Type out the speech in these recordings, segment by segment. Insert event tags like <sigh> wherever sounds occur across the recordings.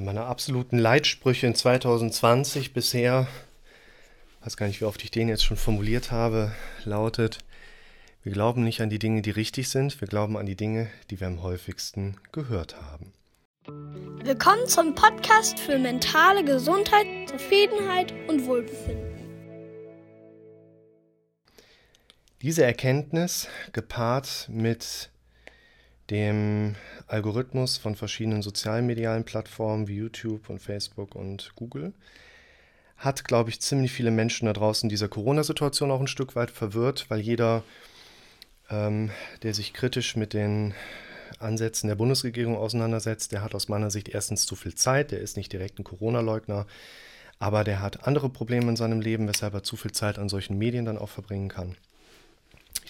Einer meiner absoluten Leitsprüche in 2020 bisher, weiß gar nicht, wie oft ich den jetzt schon formuliert habe, lautet, wir glauben nicht an die Dinge, die richtig sind, wir glauben an die Dinge, die wir am häufigsten gehört haben. Willkommen zum Podcast für mentale Gesundheit, Zufriedenheit und Wohlbefinden. Diese Erkenntnis gepaart mit dem Algorithmus von verschiedenen sozialmedialen Plattformen wie YouTube und Facebook und Google hat, glaube ich, ziemlich viele Menschen da draußen in dieser Corona-Situation auch ein Stück weit verwirrt, weil jeder, ähm, der sich kritisch mit den Ansätzen der Bundesregierung auseinandersetzt, der hat aus meiner Sicht erstens zu viel Zeit, der ist nicht direkt ein Corona-Leugner, aber der hat andere Probleme in seinem Leben, weshalb er zu viel Zeit an solchen Medien dann auch verbringen kann.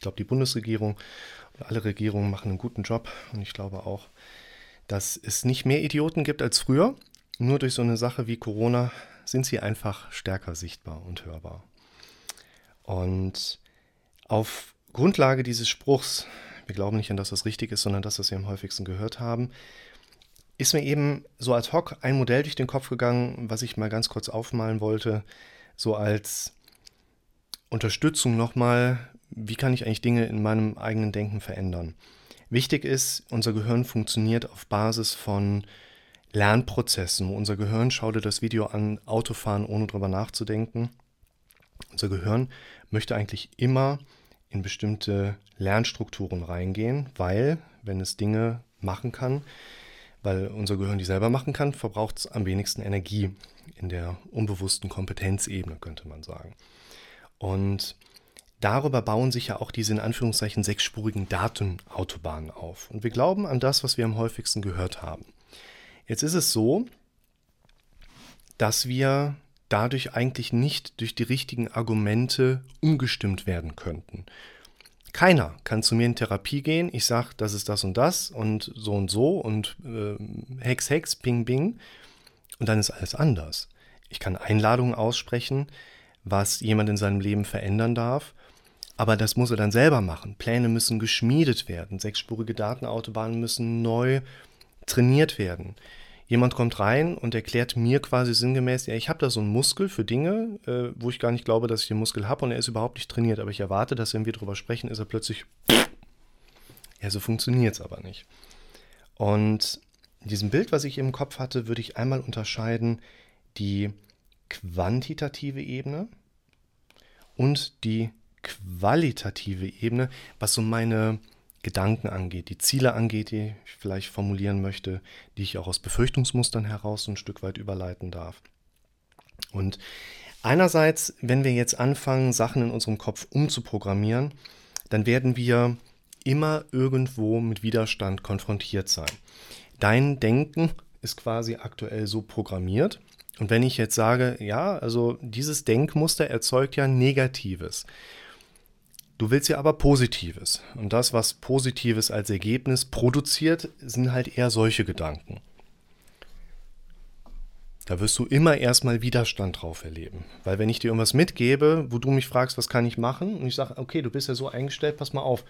Ich glaube, die Bundesregierung alle Regierungen machen einen guten Job und ich glaube auch, dass es nicht mehr Idioten gibt als früher. Nur durch so eine Sache wie Corona sind sie einfach stärker sichtbar und hörbar. Und auf Grundlage dieses Spruchs, wir glauben nicht an das, was richtig ist, sondern das, was wir am häufigsten gehört haben, ist mir eben so ad hoc ein Modell durch den Kopf gegangen, was ich mal ganz kurz aufmalen wollte, so als Unterstützung nochmal wie kann ich eigentlich Dinge in meinem eigenen Denken verändern. Wichtig ist, unser Gehirn funktioniert auf Basis von Lernprozessen. Unser Gehirn, schau dir das Video an, Autofahren ohne drüber nachzudenken. Unser Gehirn möchte eigentlich immer in bestimmte Lernstrukturen reingehen, weil, wenn es Dinge machen kann, weil unser Gehirn die selber machen kann, verbraucht es am wenigsten Energie in der unbewussten Kompetenzebene, könnte man sagen. Und darüber bauen sich ja auch diese in Anführungszeichen sechsspurigen Datenautobahnen auf. Und wir glauben an das, was wir am häufigsten gehört haben. Jetzt ist es so, dass wir dadurch eigentlich nicht durch die richtigen Argumente umgestimmt werden könnten. Keiner kann zu mir in Therapie gehen, ich sage, das ist das und das und so und so und äh, Hex, Hex, Ping, Bing und dann ist alles anders. Ich kann Einladungen aussprechen, was jemand in seinem Leben verändern darf aber das muss er dann selber machen. Pläne müssen geschmiedet werden. Sechsspurige Datenautobahnen müssen neu trainiert werden. Jemand kommt rein und erklärt mir quasi sinngemäß, ja, ich habe da so einen Muskel für Dinge, äh, wo ich gar nicht glaube, dass ich den Muskel habe und er ist überhaupt nicht trainiert. Aber ich erwarte, dass wenn wir drüber sprechen, ist er plötzlich, <sniffs> ja, so funktioniert es aber nicht. Und in diesem Bild, was ich im Kopf hatte, würde ich einmal unterscheiden die quantitative Ebene und die qualitative Ebene, was so meine Gedanken angeht, die Ziele angeht, die ich vielleicht formulieren möchte, die ich auch aus Befürchtungsmustern heraus ein Stück weit überleiten darf. Und einerseits, wenn wir jetzt anfangen, Sachen in unserem Kopf umzuprogrammieren, dann werden wir immer irgendwo mit Widerstand konfrontiert sein. Dein Denken ist quasi aktuell so programmiert. Und wenn ich jetzt sage, ja, also dieses Denkmuster erzeugt ja Negatives, Du willst ja aber Positives. Und das, was Positives als Ergebnis produziert, sind halt eher solche Gedanken. Da wirst du immer erstmal Widerstand drauf erleben. Weil wenn ich dir irgendwas mitgebe, wo du mich fragst, was kann ich machen? Und ich sage, okay, du bist ja so eingestellt, pass mal auf.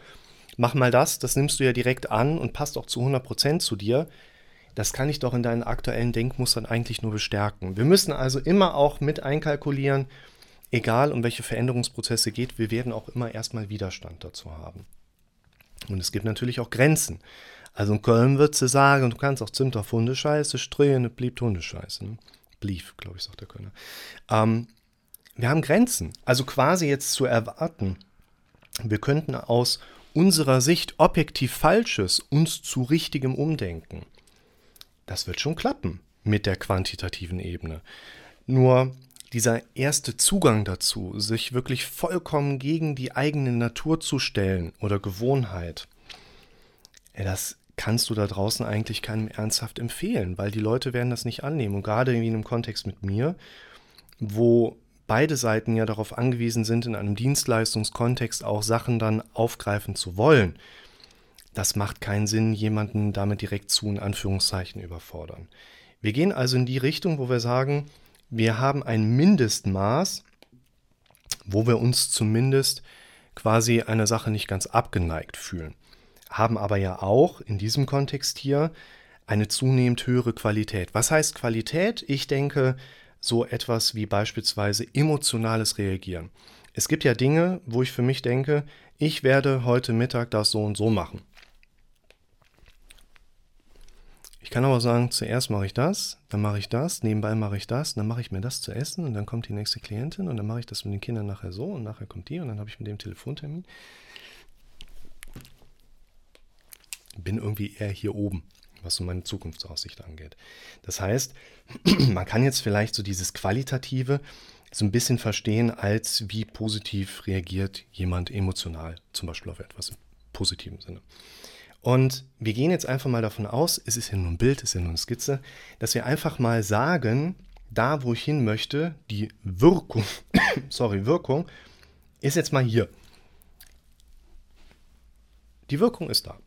Mach mal das, das nimmst du ja direkt an und passt auch zu 100% zu dir. Das kann ich doch in deinen aktuellen Denkmustern eigentlich nur bestärken. Wir müssen also immer auch mit einkalkulieren, egal um welche Veränderungsprozesse geht, wir werden auch immer erstmal Widerstand dazu haben. Und es gibt natürlich auch Grenzen. Also in Köln wird sie sagen, du kannst auch Zimt auf Hundescheiße strehen, es blieb Hundescheiße. Ne? Blieb, glaube ich, sagt der Kölner. Ähm, wir haben Grenzen. Also quasi jetzt zu erwarten, wir könnten aus unserer Sicht objektiv Falsches uns zu richtigem umdenken. Das wird schon klappen mit der quantitativen Ebene. Nur dieser erste Zugang dazu, sich wirklich vollkommen gegen die eigene Natur zu stellen oder Gewohnheit, das kannst du da draußen eigentlich keinem ernsthaft empfehlen, weil die Leute werden das nicht annehmen. Und gerade in einem Kontext mit mir, wo beide Seiten ja darauf angewiesen sind, in einem Dienstleistungskontext auch Sachen dann aufgreifen zu wollen, das macht keinen Sinn, jemanden damit direkt zu in Anführungszeichen überfordern. Wir gehen also in die Richtung, wo wir sagen, wir haben ein Mindestmaß, wo wir uns zumindest quasi einer Sache nicht ganz abgeneigt fühlen. Haben aber ja auch in diesem Kontext hier eine zunehmend höhere Qualität. Was heißt Qualität? Ich denke, so etwas wie beispielsweise emotionales Reagieren. Es gibt ja Dinge, wo ich für mich denke, ich werde heute Mittag das so und so machen. Ich kann aber sagen, zuerst mache ich das, dann mache ich das, nebenbei mache ich das, dann mache ich mir das zu essen und dann kommt die nächste Klientin und dann mache ich das mit den Kindern nachher so und nachher kommt die und dann habe ich mit dem Telefontermin. Bin irgendwie eher hier oben, was so meine Zukunftsaussicht angeht. Das heißt, <clears throat> man kann jetzt vielleicht so dieses Qualitative so ein bisschen verstehen, als wie positiv reagiert jemand emotional, zum Beispiel auf etwas im positiven Sinne. Und wir gehen jetzt einfach mal davon aus, es ist ja nur ein Bild, es ist ja nur eine Skizze, dass wir einfach mal sagen, da wo ich hin möchte, die Wirkung, <coughs> sorry, Wirkung, ist jetzt mal hier. Die Wirkung ist da.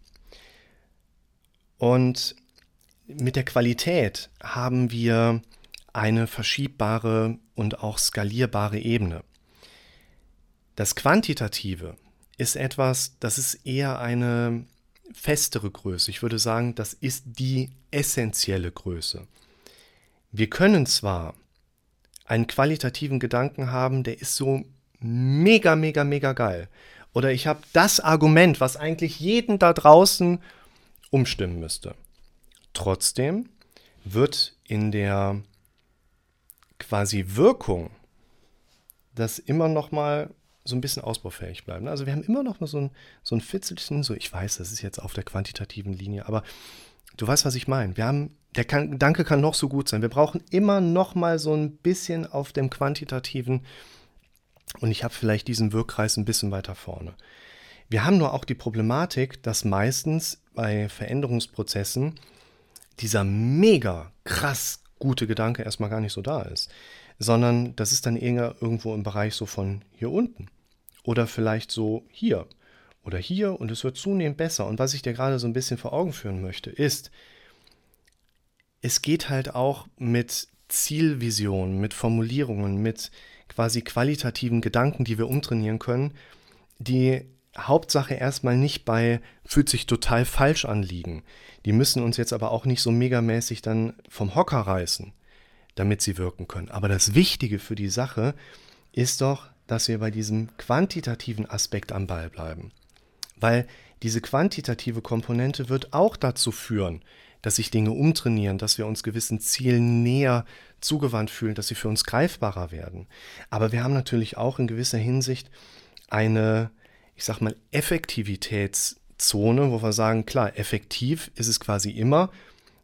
Und mit der Qualität haben wir eine verschiebbare und auch skalierbare Ebene. Das Quantitative ist etwas, das ist eher eine festere Größe. Ich würde sagen, das ist die essentielle Größe. Wir können zwar einen qualitativen Gedanken haben, der ist so mega, mega, mega geil. Oder ich habe das Argument, was eigentlich jeden da draußen umstimmen müsste. Trotzdem wird in der quasi Wirkung das immer noch mal so ein bisschen ausbaufähig bleiben. Also wir haben immer noch so ein, so ein Fitzelchen, so ich weiß, das ist jetzt auf der quantitativen Linie, aber du weißt, was ich meine. Wir haben, der kann, Gedanke kann noch so gut sein. Wir brauchen immer noch mal so ein bisschen auf dem quantitativen und ich habe vielleicht diesen Wirkkreis ein bisschen weiter vorne. Wir haben nur auch die Problematik, dass meistens bei Veränderungsprozessen dieser mega krass gute Gedanke erstmal gar nicht so da ist sondern das ist dann eher irgendwo im Bereich so von hier unten oder vielleicht so hier oder hier und es wird zunehmend besser. Und was ich dir gerade so ein bisschen vor Augen führen möchte, ist, es geht halt auch mit Zielvisionen, mit Formulierungen, mit quasi qualitativen Gedanken, die wir umtrainieren können, die Hauptsache erstmal nicht bei fühlt sich total falsch anliegen. Die müssen uns jetzt aber auch nicht so megamäßig dann vom Hocker reißen damit sie wirken können. Aber das Wichtige für die Sache ist doch, dass wir bei diesem quantitativen Aspekt am Ball bleiben. Weil diese quantitative Komponente wird auch dazu führen, dass sich Dinge umtrainieren, dass wir uns gewissen Zielen näher zugewandt fühlen, dass sie für uns greifbarer werden. Aber wir haben natürlich auch in gewisser Hinsicht eine, ich sag mal, Effektivitätszone, wo wir sagen, klar, effektiv ist es quasi immer,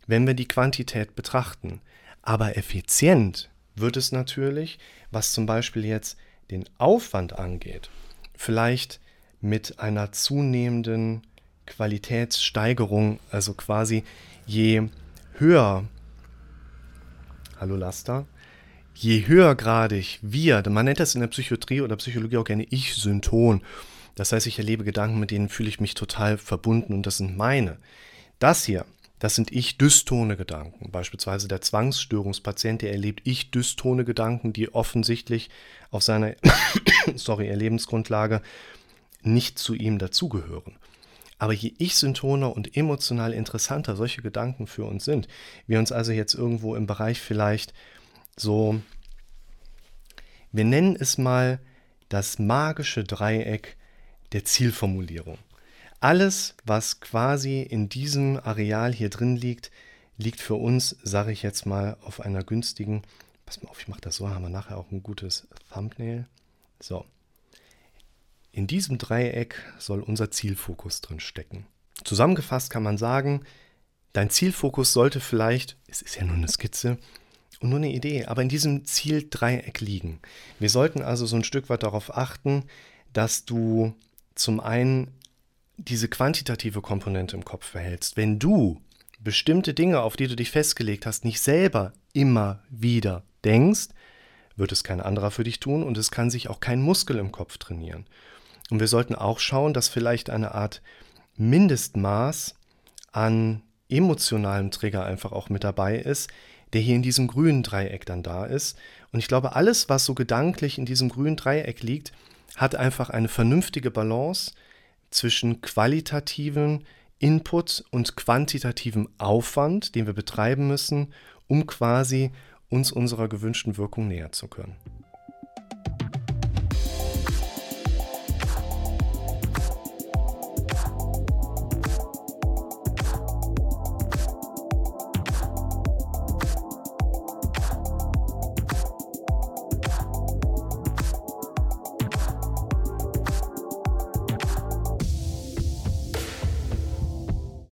wenn wir die Quantität betrachten. Aber effizient wird es natürlich, was zum Beispiel jetzt den Aufwand angeht, vielleicht mit einer zunehmenden Qualitätssteigerung, also quasi je höher, hallo Laster, je höhergradig wir, man nennt das in der Psychiatrie oder Psychologie auch gerne Ich-Synton, das heißt, ich erlebe Gedanken, mit denen fühle ich mich total verbunden und das sind meine. Das hier das sind ich-dystone Gedanken. Beispielsweise der Zwangsstörungspatient, der erlebt ich-dystone Gedanken, die offensichtlich auf seiner <coughs> sorry, Erlebensgrundlage nicht zu ihm dazugehören. Aber je ich-syntoner und emotional interessanter solche Gedanken für uns sind, wir uns also jetzt irgendwo im Bereich vielleicht so, wir nennen es mal das magische Dreieck der Zielformulierung. Alles, was quasi in diesem Areal hier drin liegt, liegt für uns, sage ich jetzt mal, auf einer günstigen, pass mal auf, ich mache das so, haben wir nachher auch ein gutes Thumbnail. So. In diesem Dreieck soll unser Zielfokus drin stecken. Zusammengefasst kann man sagen, dein Zielfokus sollte vielleicht, es ist ja nur eine Skizze und nur eine Idee, aber in diesem Zieldreieck liegen. Wir sollten also so ein Stück weit darauf achten, dass du zum einen diese quantitative Komponente im Kopf behältst, wenn du bestimmte Dinge, auf die du dich festgelegt hast, nicht selber immer wieder denkst, wird es kein anderer für dich tun und es kann sich auch kein Muskel im Kopf trainieren. Und wir sollten auch schauen, dass vielleicht eine Art Mindestmaß an emotionalem Trigger einfach auch mit dabei ist, der hier in diesem grünen Dreieck dann da ist. Und ich glaube, alles, was so gedanklich in diesem grünen Dreieck liegt, hat einfach eine vernünftige Balance zwischen qualitativen, Input und quantitativem Aufwand, den wir betreiben müssen, um quasi uns unserer gewünschten Wirkung näher zu können.